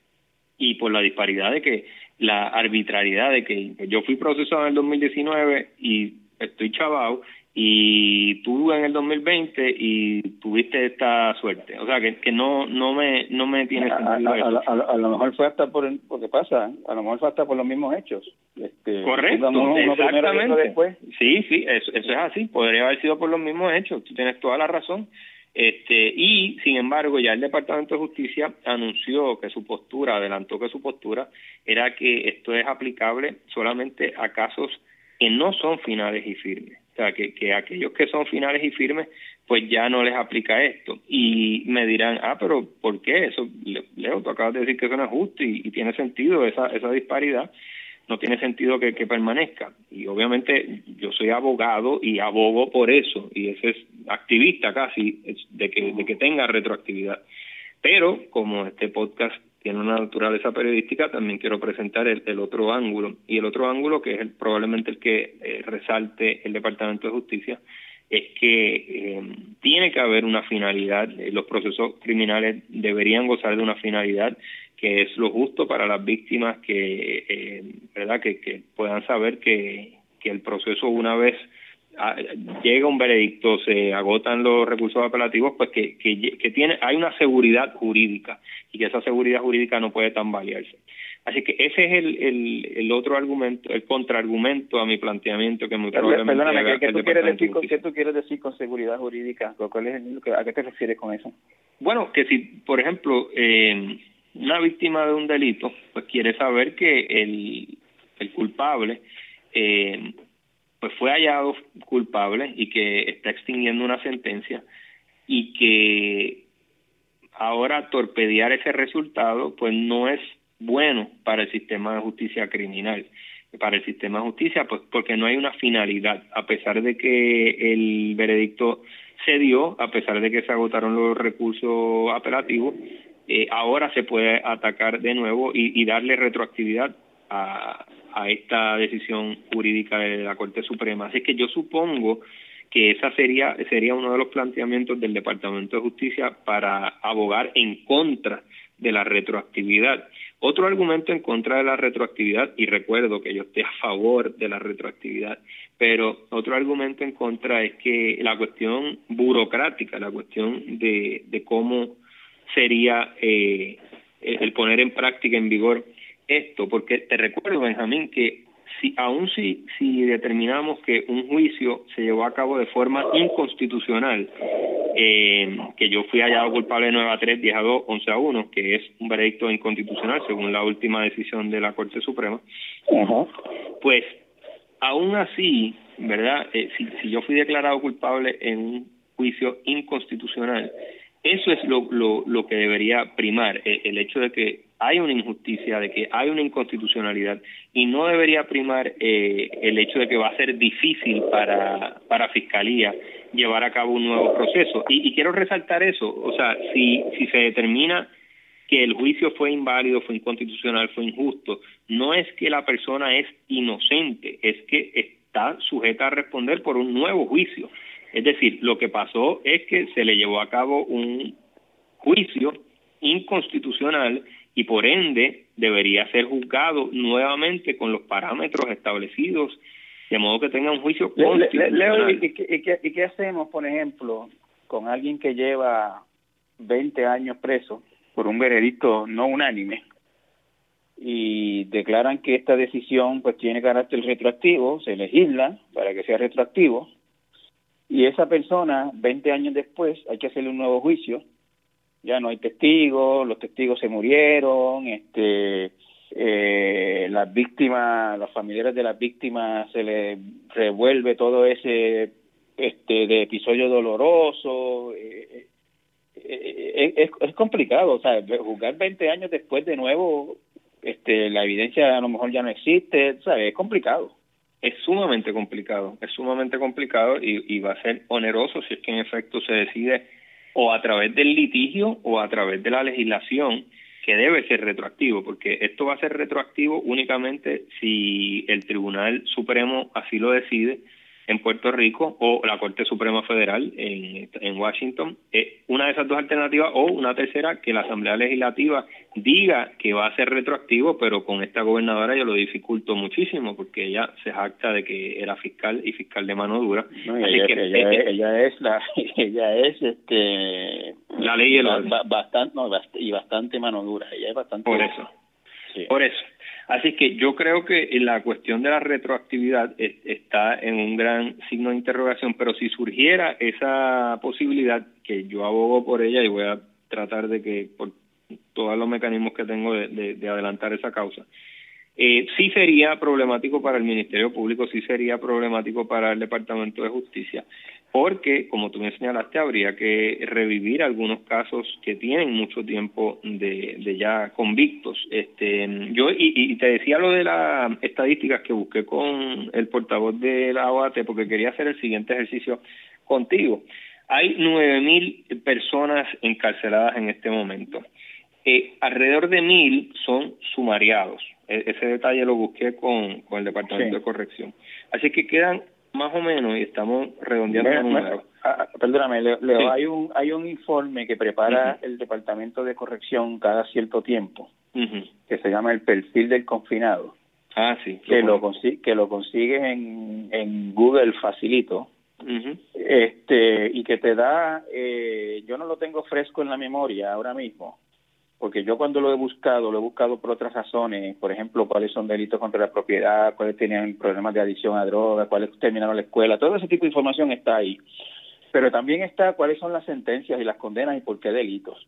por la disparidad de que la arbitrariedad de que yo fui procesado en el 2019 y estoy chavado y tú en el 2020 y tuviste esta suerte. O sea que, que no no me no me tiene sentido a, lo mejor fue hasta por porque pasa a lo mejor fue hasta por los mismos hechos. Este, correcto exactamente. sí sí eso, eso es así podría haber sido por los mismos hechos tú tienes toda la razón este, y, sin embargo, ya el Departamento de Justicia anunció que su postura, adelantó que su postura era que esto es aplicable solamente a casos que no son finales y firmes. O sea, que, que aquellos que son finales y firmes, pues ya no les aplica esto. Y me dirán, ah, pero ¿por qué? Eso, Leo, tú acabas de decir que eso no es justo y, y tiene sentido esa, esa disparidad no tiene sentido que, que, permanezca. Y obviamente yo soy abogado y abogo por eso, y ese es activista casi, de que, de que tenga retroactividad. Pero como este podcast tiene una naturaleza periodística, también quiero presentar el, otro ángulo. Y el otro ángulo, que es el, probablemente el que eh, resalte el Departamento de Justicia, es que eh, tiene que haber una finalidad, eh, los procesos criminales deberían gozar de una finalidad que es lo justo para las víctimas que, eh, ¿verdad? Que, que puedan saber que, que el proceso una vez ah, llega un veredicto, se agotan los recursos apelativos, pues que, que, que tiene, hay una seguridad jurídica y que esa seguridad jurídica no puede tambalearse. Así que ese es el, el, el otro argumento, el contraargumento a mi planteamiento que muy probablemente... Perdóname, ¿qué, tú quieres decir, con, ¿qué tú quieres decir con seguridad jurídica? ¿Cuál es ¿A qué te refieres con eso? Bueno, que si, por ejemplo, eh, una víctima de un delito, pues quiere saber que el, el culpable eh, pues fue hallado culpable y que está extinguiendo una sentencia y que ahora torpedear ese resultado pues no es bueno para el sistema de justicia criminal. Para el sistema de justicia pues porque no hay una finalidad a pesar de que el veredicto se dio a pesar de que se agotaron los recursos apelativos eh, ahora se puede atacar de nuevo y, y darle retroactividad a, esta decisión jurídica de la Corte Suprema. Así que yo supongo que esa sería sería uno de los planteamientos del Departamento de Justicia para abogar en contra de la retroactividad. Otro argumento en contra de la retroactividad, y recuerdo que yo estoy a favor de la retroactividad, pero otro argumento en contra es que la cuestión burocrática, la cuestión de, de cómo sería eh, el poner en práctica, en vigor esto, porque te recuerdo, Benjamín, que si aún si, si determinamos que un juicio se llevó a cabo de forma inconstitucional, eh, que yo fui hallado culpable de 9 a 3, 10 a 2, 11 a 1, que es un veredicto inconstitucional según la última decisión de la Corte Suprema, pues aún así, ¿verdad? Eh, si, si yo fui declarado culpable en un juicio inconstitucional, eso es lo, lo, que debería primar, eh, el hecho de que hay una injusticia, de que hay una inconstitucionalidad y no debería primar eh, el hecho de que va a ser difícil para, para Fiscalía llevar a cabo un nuevo proceso. Y, y quiero resaltar eso, o sea, si, si se determina que el juicio fue inválido, fue inconstitucional, fue injusto, no es que la persona es inocente, es que está sujeta a responder por un nuevo juicio. Es decir, lo que pasó es que se le llevó a cabo un juicio inconstitucional y por ende debería ser juzgado nuevamente con los parámetros establecidos, de modo que tenga un juicio constitucional. ¿y, qué, ¿y, qué, hacemos, por ejemplo, con alguien que lleva 20 años preso por un veredicto no unánime y declaran que esta decisión pues tiene carácter retroactivo, se legisla para que sea retroactivo y esa persona 20 años después hay que hacerle un nuevo juicio, ya no hay testigos, los testigos se murieron, este eh, las víctimas, los familiares de las víctimas se les revuelve todo ese este de episodio doloroso. Eh, eh, es, es, complicado o sea juzgar 20 años después de nuevo este la evidencia a lo mejor ya no existe ¿sabes? es complicado es sumamente complicado es sumamente complicado y, y va a ser oneroso si es que en efecto se decide o a través del litigio o a través de la legislación que debe ser retroactivo, porque esto va a ser retroactivo únicamente si el Tribunal Supremo así lo decide en Puerto Rico o la Corte Suprema Federal en, en Washington. Eh, una de esas dos alternativas o una tercera, que la Asamblea Legislativa diga que va a ser retroactivo, pero con esta gobernadora yo lo dificulto muchísimo porque ella se jacta de que era fiscal y fiscal de mano dura. ella, es la, ella es este la ley y el bastante, y bastante mano dura. Ella es bastante. Por eso. Por eso. Así que yo creo que la cuestión de la retroactividad está en un gran signo de interrogación, pero si surgiera esa posibilidad, que yo abogo por ella y voy a tratar de que, por todos los mecanismos que tengo de, de adelantar esa causa, eh, sí sería problemático para el Ministerio Público, sí sería problemático para el Departamento de Justicia, porque, como tú me señalaste, habría que revivir algunos casos que tienen mucho tiempo de, de ya convictos. Este, yo y, y, te decía lo de las estadísticas que busqué con el portavoz de la OAT, porque quería hacer el siguiente ejercicio contigo. Hay nueve mil personas encarceladas en este momento. Eh, alrededor de mil son sumariados. E-, ese detalle lo busqué con, con el Departamento de Corrección. Así que quedan más o menos y estamos redondeando los números. Ah, perdóname, Leo, hay un hay un informe que prepara el Departamento de Corrección cada cierto tiempo que se llama el perfil del confinado. Ah, sí. Que lo, consigue, que lo consigues en, en Google facilito. este y que te da eh, yo no lo tengo fresco en la memoria ahora mismo porque yo cuando lo he buscado, lo he buscado por otras razones, por ejemplo, cuáles son delitos contra la propiedad, cuáles tenían problemas de adicción a drogas, cuáles terminaron la escuela, todo ese tipo de información está ahí. Pero también está cuáles son las sentencias y las condenas y por qué delitos.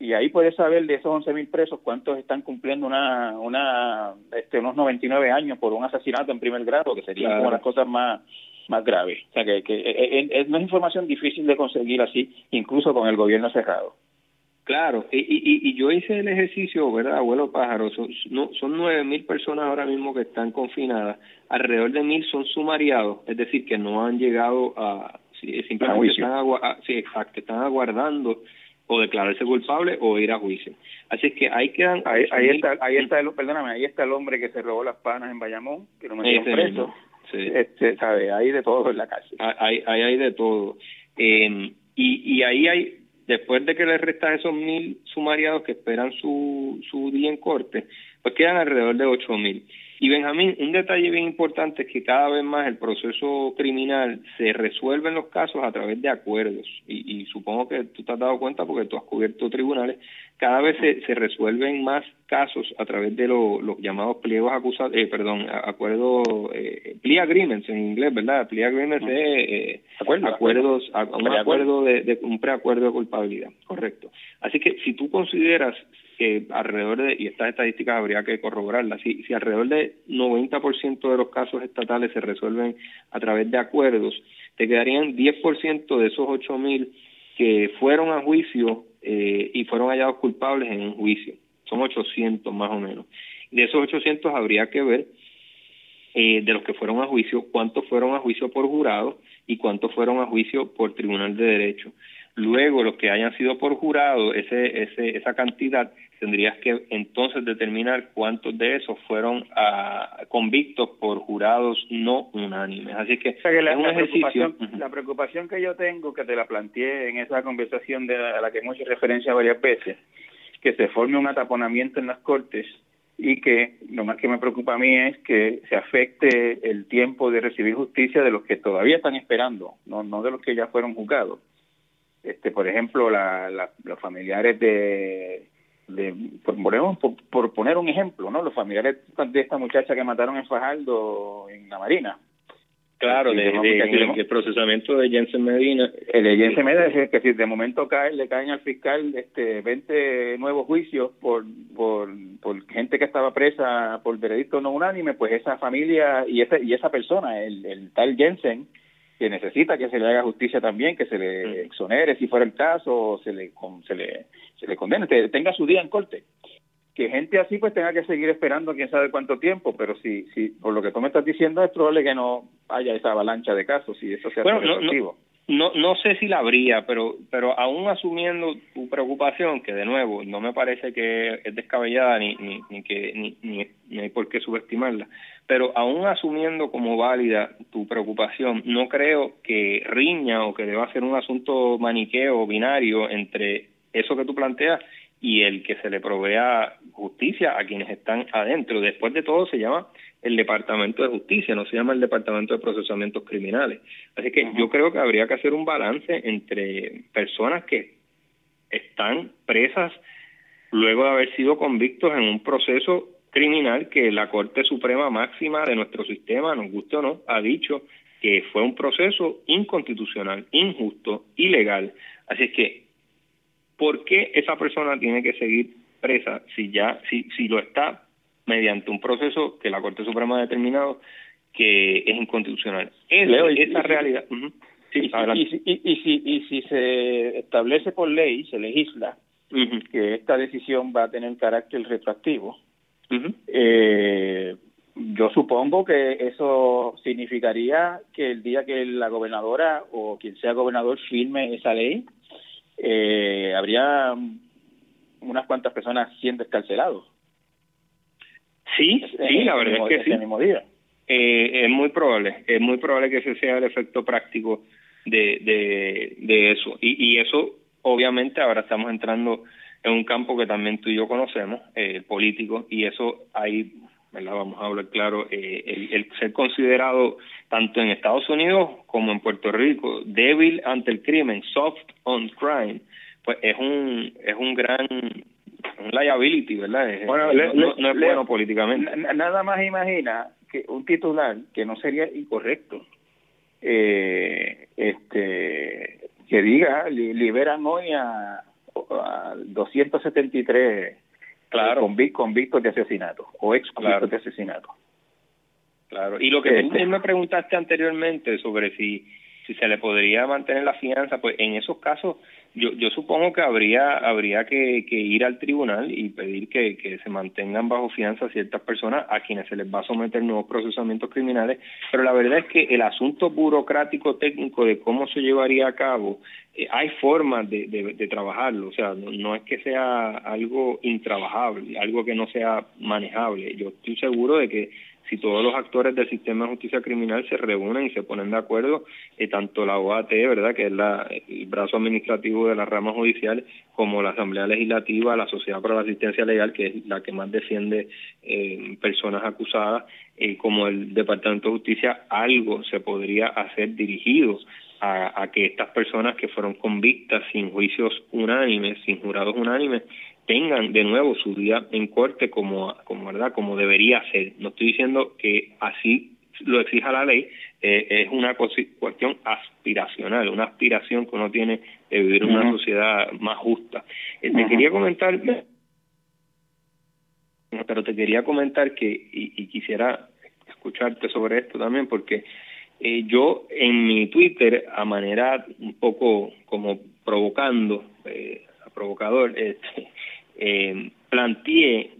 Y ahí puedes saber de esos 11 mil presos cuántos están cumpliendo una, una, este, unos 99 años por un asesinato en primer grado, que serían una como las cosas más, más graves. O sea, que, que eh, eh, es, no es información difícil de conseguir así, incluso con el gobierno cerrado. Claro, y, y, y yo hice el ejercicio, ¿verdad, abuelo pájaro? Son, no, son nueve mil personas ahora mismo que están confinadas, alrededor de mil son sumariados, es decir, que no han llegado a, simplemente están, a, sí, exacto, están aguardando o declararse culpable o ir a juicio. Así que ahí quedan... Ahí, ahí está, ahí está el, perdóname, ahí está el hombre que se robó las panas en Bayamón, que lo metieron preso. Sí. Este, sabe, hay de todo en la cárcel. Hay, hay, hay de todo. Eh, y, y ahí hay después de que le restas esos mil sumariados que esperan su, su día en corte, pues quedan alrededor de ocho mil. Y Benjamín, un detalle bien importante es que cada vez más el proceso criminal se resuelve en los casos a través de acuerdos. Y, y supongo que tú te has dado cuenta porque tú has cubierto tribunales. Cada vez se, se resuelven más casos a través de los llamados pliegos acusados, eh, perdón, acuerdos, eh, plea agreements en inglés, ¿verdad? Plea agreements es eh, acuerdos, un acuerdo de, de un preacuerdo de culpabilidad, correcto. Así que si tú consideras que alrededor de, y estas estadísticas habría que corroborarlas, si, si alrededor de 90% de los casos estatales se resuelven a través de acuerdos, te quedarían 10% de esos 8.000 que fueron a juicio eh, y fueron hallados culpables en un juicio. Son 800 más o menos. De esos 800 habría que ver eh, de los que fueron a juicio, cuántos fueron a juicio por jurado y cuántos fueron a juicio por tribunal de derecho. Luego, los que hayan sido por jurado, ese, ese, esa cantidad, tendrías que entonces determinar cuántos de esos fueron a, convictos por jurados no unánimes. Así que, la, es un ejercicio. Preocupación, La preocupación que yo tengo, que te la planteé en esa conversación de a la que hemos hecho referencia varias veces, que se forme un ataponamiento en las cortes y que lo más que me preocupa a mí es que se afecte el tiempo de recibir justicia de los que todavía están esperando, no, no de los que ya fueron juzgados este por ejemplo la, los familiares de de por, por, poner un ejemplo, ¿no? Los familiares de esta muchacha que mataron en Fajardo, en la Marina. Claro, de, el procesamiento de Jensen Medina. El de Jensen Medina es que si de momento cae, le caen al fiscal este 20 nuevos juicios por, por, por gente que estaba presa por veredicto no unánime, pues esa familia y ese, y esa persona, el, el tal Jensen, que necesita que se le haga justicia también, que se le exonere si fuera el caso, o se le, se le, se le condene, tenga su día en corte. Que gente así pues tenga que seguir esperando quién sabe cuánto tiempo, pero si, si por lo que tú me estás diciendo es probable que no haya esa avalancha de casos y eso sea bueno, no, no sé si la habría, pero, pero aún asumiendo tu preocupación, que de nuevo no me parece que es descabellada ni, ni, ni que ni, ni, hay por qué subestimarla, pero aún asumiendo como válida tu preocupación, no creo que riña o que deba ser un asunto maniqueo binario entre eso que tú planteas y el que se le provea justicia a quienes están adentro. Después de todo se llama el Departamento de Justicia, no se llama el Departamento de Procesamientos Criminales. Así que yo creo que habría que hacer un balance entre personas que están presas luego de haber sido convictos en un proceso criminal que la Corte Suprema Máxima de nuestro sistema, nos guste o no, ha dicho que fue un proceso inconstitucional, injusto, ilegal. Así es que, ¿por qué esa persona tiene que seguir presa si ya, si, si lo está mediante un proceso que la Corte Suprema ha determinado que es inconstitucional. Es, Leo, esa realidad. sí, y, y, si, y si se establece por ley, se legisla que esta decisión va a tener carácter retroactivo, eh, yo supongo que eso significaría que el día que la gobernadora o quien sea gobernador firme esa ley, eh, habría unas cuantas personas siendo escarcelados. Sí, sí, la verdad es que sí. Eh, es muy probable, es muy probable que ese sea el efecto práctico de, de, de eso. Y, y eso, obviamente, ahora estamos entrando en un campo que también tú y yo conocemos, eh, político, y eso ahí, ¿verdad? Vamos a hablar claro, eh, el, el, ser considerado tanto en Estados Unidos como en Puerto Rico débil ante el crimen, soft on crime, pues es un, es un gran un liability, ¿verdad? Bueno, no, es bueno políticamente. Nada más imagina que un titular que no sería incorrecto, eh, este, que diga, liberan hoy a, a 273 claro. convictos de asesinato o ex convictos de asesinato. Claro, y lo que tú este. me preguntaste anteriormente sobre si si se le podría mantener la fianza, pues en esos casos yo, yo supongo que habría habría que, que ir al tribunal y pedir que, se mantengan bajo fianza ciertas personas a quienes se les va a someter nuevos procesamientos criminales, pero la verdad es que el asunto burocrático técnico de cómo se llevaría a cabo, eh, hay formas de, de, de, trabajarlo, o sea, no, no es que sea algo intrabajable, algo que no sea manejable. Yo estoy seguro de que si todos los actores del sistema de justicia criminal se reúnen y se ponen de acuerdo, eh, tanto la OAT, ¿verdad?, que es la, el brazo administrativo de la rama judicial, como la Asamblea Legislativa, la Sociedad para la Asistencia Legal, que es la que más defiende eh, personas acusadas, eh, como el Departamento de Justicia, algo se podría hacer dirigido a, a que estas personas que fueron convictas sin juicios unánimes, sin jurados unánimes, tengan de nuevo su día en corte como, como verdad como debería ser. No estoy diciendo que así lo exija la ley, eh, es una cuestión aspiracional, una aspiración que uno tiene de vivir en una sociedad más justa. Eh, te quería comentar, pero te quería comentar que, y, y quisiera escucharte sobre esto también, porque eh, yo en mi Twitter, a manera un poco como provocando, eh, provocador, este, eh, planteé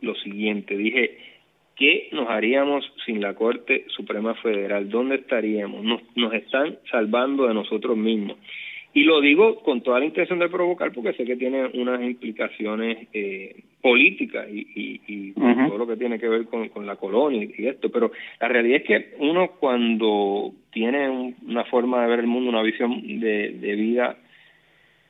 lo siguiente, dije, ¿qué nos haríamos sin la Corte Suprema Federal? ¿Dónde estaríamos? Nos, nos están salvando de nosotros mismos. Y lo digo con toda la intención de provocar porque sé que tiene unas implicaciones eh, políticas y, y, y todo lo que tiene que ver con, con la colonia y esto, pero la realidad es que uno cuando tiene una forma de ver el mundo, una visión de, de vida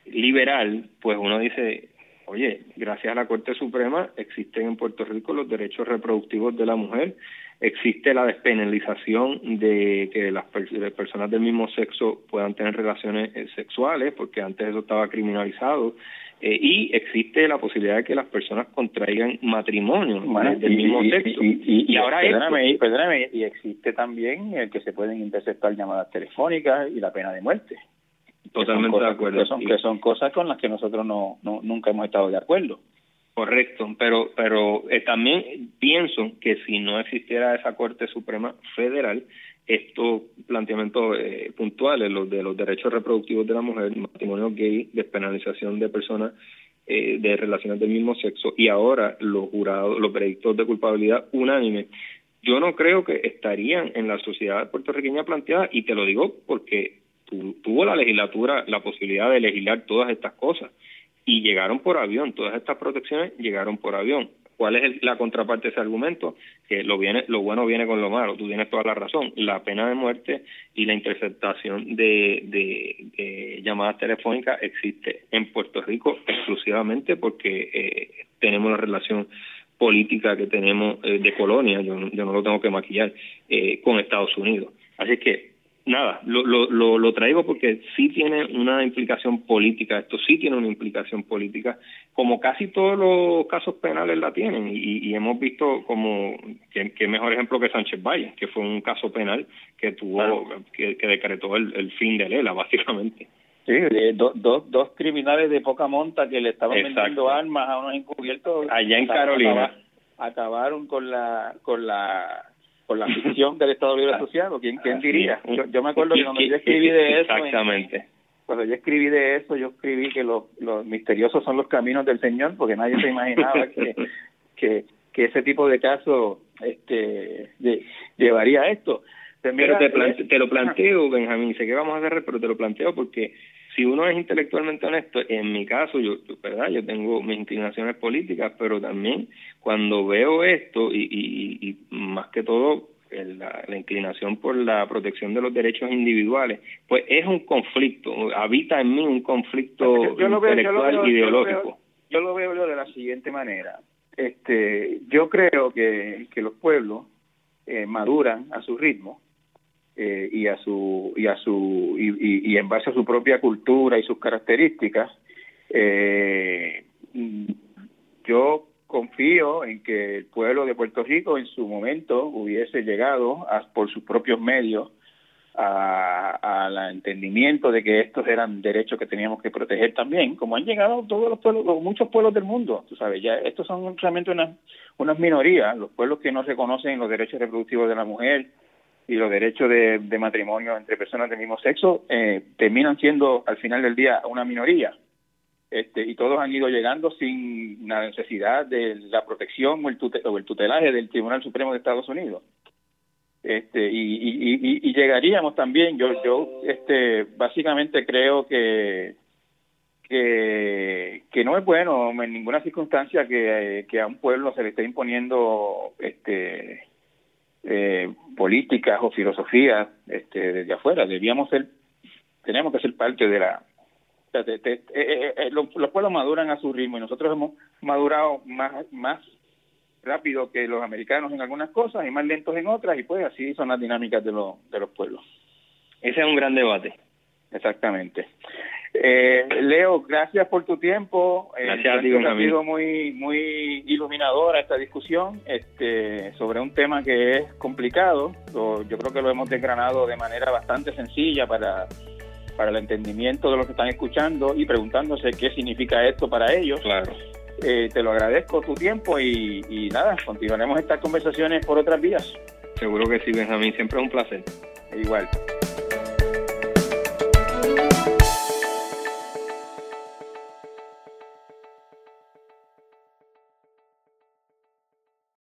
liberal, pues uno dice, Oye, gracias a la Corte Suprema existen en Puerto Rico los derechos reproductivos de la mujer, existe la despenalización de que las personas del mismo sexo puedan tener relaciones eh, sexuales, porque antes eso estaba criminalizado, Eh, y existe la posibilidad de que las personas contraigan matrimonio del mismo sexo. Y, ahora perdóname, perdóname, y existe también el que se pueden interceptar llamadas telefónicas y la pena de muerte. Totalmente de acuerdo. Que son, que son cosas con las que nosotros no, no nunca hemos estado de acuerdo. Correcto, pero pero eh, también pienso que si no existiera esa Corte Suprema Federal, estos planteamientos eh, puntuales, los de los derechos reproductivos de la mujer, matrimonio gay, despenalización de personas eh, de relaciones del mismo sexo y ahora los jurados, los veredictos de culpabilidad unánime, yo no creo que estarían en la sociedad puertorriqueña planteada y te lo digo porque tuvo la legislatura la posibilidad de legislar todas estas cosas y llegaron por avión, todas estas protecciones llegaron por avión. ¿Cuál es la contraparte de ese argumento? Que lo, viene, lo bueno viene con lo malo. Tú tienes toda la razón. La pena de muerte y la interceptación de, de, llamadas telefónicas existe en Puerto Rico exclusivamente porque eh, tenemos la relación política que tenemos eh, de colonia, yo, yo no lo tengo que maquillar, eh, con Estados Unidos. Así que nada, lo, lo, lo, traigo porque sí tiene una implicación política, esto sí tiene una implicación política, como casi todos los casos penales la tienen, y, hemos visto como, que, mejor ejemplo que Sánchez Valle, que fue un caso penal que tuvo, que, decretó el, fin de Lela, básicamente. Sí, dos dos criminales de poca monta que le estaban vendiendo armas a unos encubiertos. Allá en Carolina. acabaron con la, con la por la ficción del Estado Libre Asociado. ¿Quién, quién diría? Yo, me acuerdo que cuando yo escribí de eso... Exactamente. cuando yo escribí de eso, yo escribí que los, los misteriosos son los caminos del Señor, porque nadie se imaginaba que, que, que ese tipo de caso este, llevaría a esto. Pero te, eh, te lo planteo, Benjamín, sé que vamos a hacer, pero te lo planteo porque si uno es intelectualmente honesto, en mi caso, yo, verdad, yo tengo mis inclinaciones políticas, pero también cuando veo esto y, y, y más que todo la, la, inclinación por la protección de los derechos individuales, pues es un conflicto, habita en mí un conflicto intelectual ideológico. Yo lo, veo, de la siguiente manera. Este, yo creo que, que los pueblos eh, maduran a su ritmo eh, y a su y a su y, y, en base a su propia cultura y sus características eh, yo confío en que el pueblo de Puerto Rico en su momento hubiese llegado a, por sus propios medios al entendimiento de que estos eran derechos que teníamos que proteger también, como han llegado todos los pueblos, muchos pueblos del mundo, tú sabes, ya estos son realmente unas, unas minorías, los pueblos que no reconocen los derechos reproductivos de la mujer, y los derechos de, matrimonio entre personas del mismo sexo eh, terminan siendo al final del día una minoría. Este, y todos han ido llegando sin la necesidad de la protección o el, o el tutelaje del Tribunal Supremo de Estados Unidos. Este, y, y, llegaríamos también, yo, yo este, básicamente creo que, que, no es bueno en ninguna circunstancia que, que a un pueblo se le esté imponiendo este, eh, políticas o filosofías este, desde afuera. Debíamos ser, tenemos que ser parte de la... Eh, eh, los, pueblos maduran a su ritmo y nosotros hemos madurado más, más rápido que los americanos en algunas cosas y más lentos en otras y pues así son las dinámicas de, los de los pueblos. Ese es un gran debate. Exactamente. Eh, Leo, gracias por tu tiempo. Eh, gracias a Ha sido muy, muy iluminadora esta discusión este, sobre un tema que es complicado. yo creo que lo hemos desgranado de manera bastante sencilla para, para el entendimiento de los que están escuchando y preguntándose qué significa esto para ellos. Claro. Eh, te lo agradezco tu tiempo y, y nada, continuaremos estas conversaciones por otras vías. Seguro que sí, Benjamín. Siempre es un placer. Igual.